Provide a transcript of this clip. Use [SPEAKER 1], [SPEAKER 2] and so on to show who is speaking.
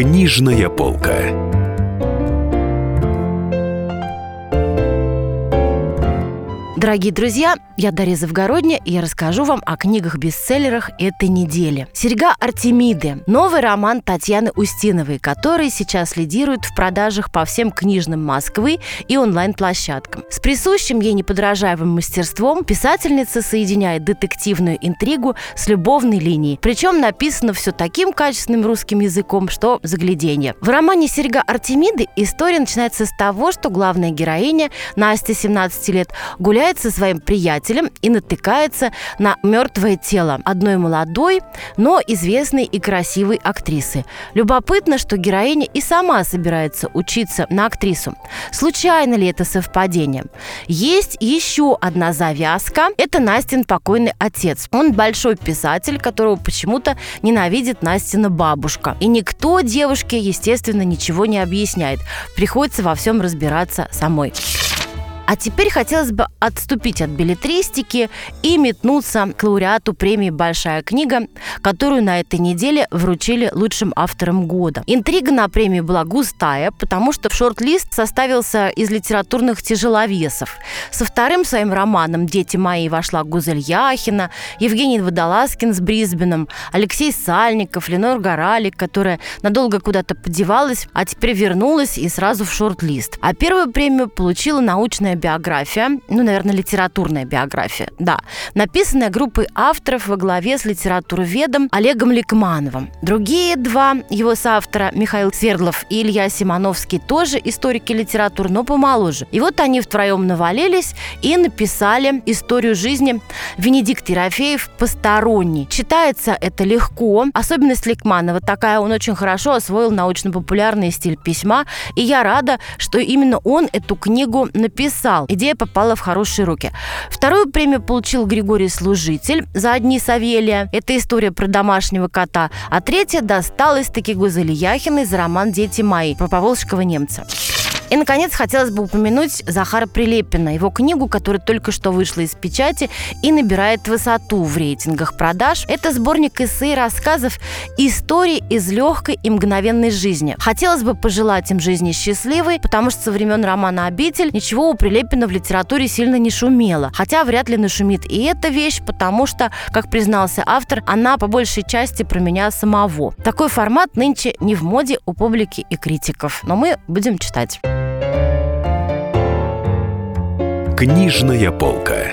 [SPEAKER 1] Книжная полка.
[SPEAKER 2] Дорогие друзья, я Дарья Завгородня, и я расскажу вам о книгах-бестселлерах этой недели. «Серьга Артемиды» – новый роман Татьяны Устиновой, который сейчас лидирует в продажах по всем книжным Москвы и онлайн-площадкам. С присущим ей неподражаемым мастерством писательница соединяет детективную интригу с любовной линией. Причем написано все таким качественным русским языком, что загляденье. В романе «Серьга Артемиды» история начинается с того, что главная героиня, Настя, 17 лет, гуляет гуляет со своим приятелем и натыкается на мертвое тело одной молодой, но известной и красивой актрисы. Любопытно, что героиня и сама собирается учиться на актрису. Случайно ли это совпадение? Есть еще одна завязка. Это Настин покойный отец. Он большой писатель, которого почему-то ненавидит Настина бабушка. И никто девушке, естественно, ничего не объясняет. Приходится во всем разбираться самой. А теперь хотелось бы отступить от билетристики и метнуться к лауреату премии «Большая книга», которую на этой неделе вручили лучшим авторам года. Интрига на премии была густая, потому что в шорт-лист составился из литературных тяжеловесов. Со вторым своим романом «Дети мои» вошла Гузель Яхина, Евгений Водолазкин с Брисбеном, Алексей Сальников, Ленор Горалик, которая надолго куда-то подевалась, а теперь вернулась и сразу в шорт-лист. А первую премию получила научная биография, ну, наверное, литературная биография, да, написанная группой авторов во главе с литературоведом Олегом Ликмановым. Другие два его соавтора, Михаил Свердлов и Илья Симоновский, тоже историки литературы, но помоложе. И вот они втроем навалились и написали историю жизни Венедикт Ерофеев «Посторонний». Читается это легко. Особенность Ликманова такая, он очень хорошо освоил научно-популярный стиль письма, и я рада, что именно он эту книгу написал написал. Идея попала в хорошие руки. Вторую премию получил Григорий Служитель за «Одни Савелия». Это история про домашнего кота. А третья досталась таки Гузели Яхиной за роман «Дети мои» про поволжского немца. И, наконец, хотелось бы упомянуть Захара Прилепина, его книгу, которая только что вышла из печати и набирает высоту в рейтингах продаж. Это сборник эссе и рассказов «Истории из легкой и мгновенной жизни». Хотелось бы пожелать им жизни счастливой, потому что со времен романа «Обитель» ничего у Прилепина в литературе сильно не шумело. Хотя вряд ли нашумит и эта вещь, потому что, как признался автор, она по большей части про меня самого. Такой формат нынче не в моде у публики и критиков, но мы будем читать.
[SPEAKER 1] Книжная полка.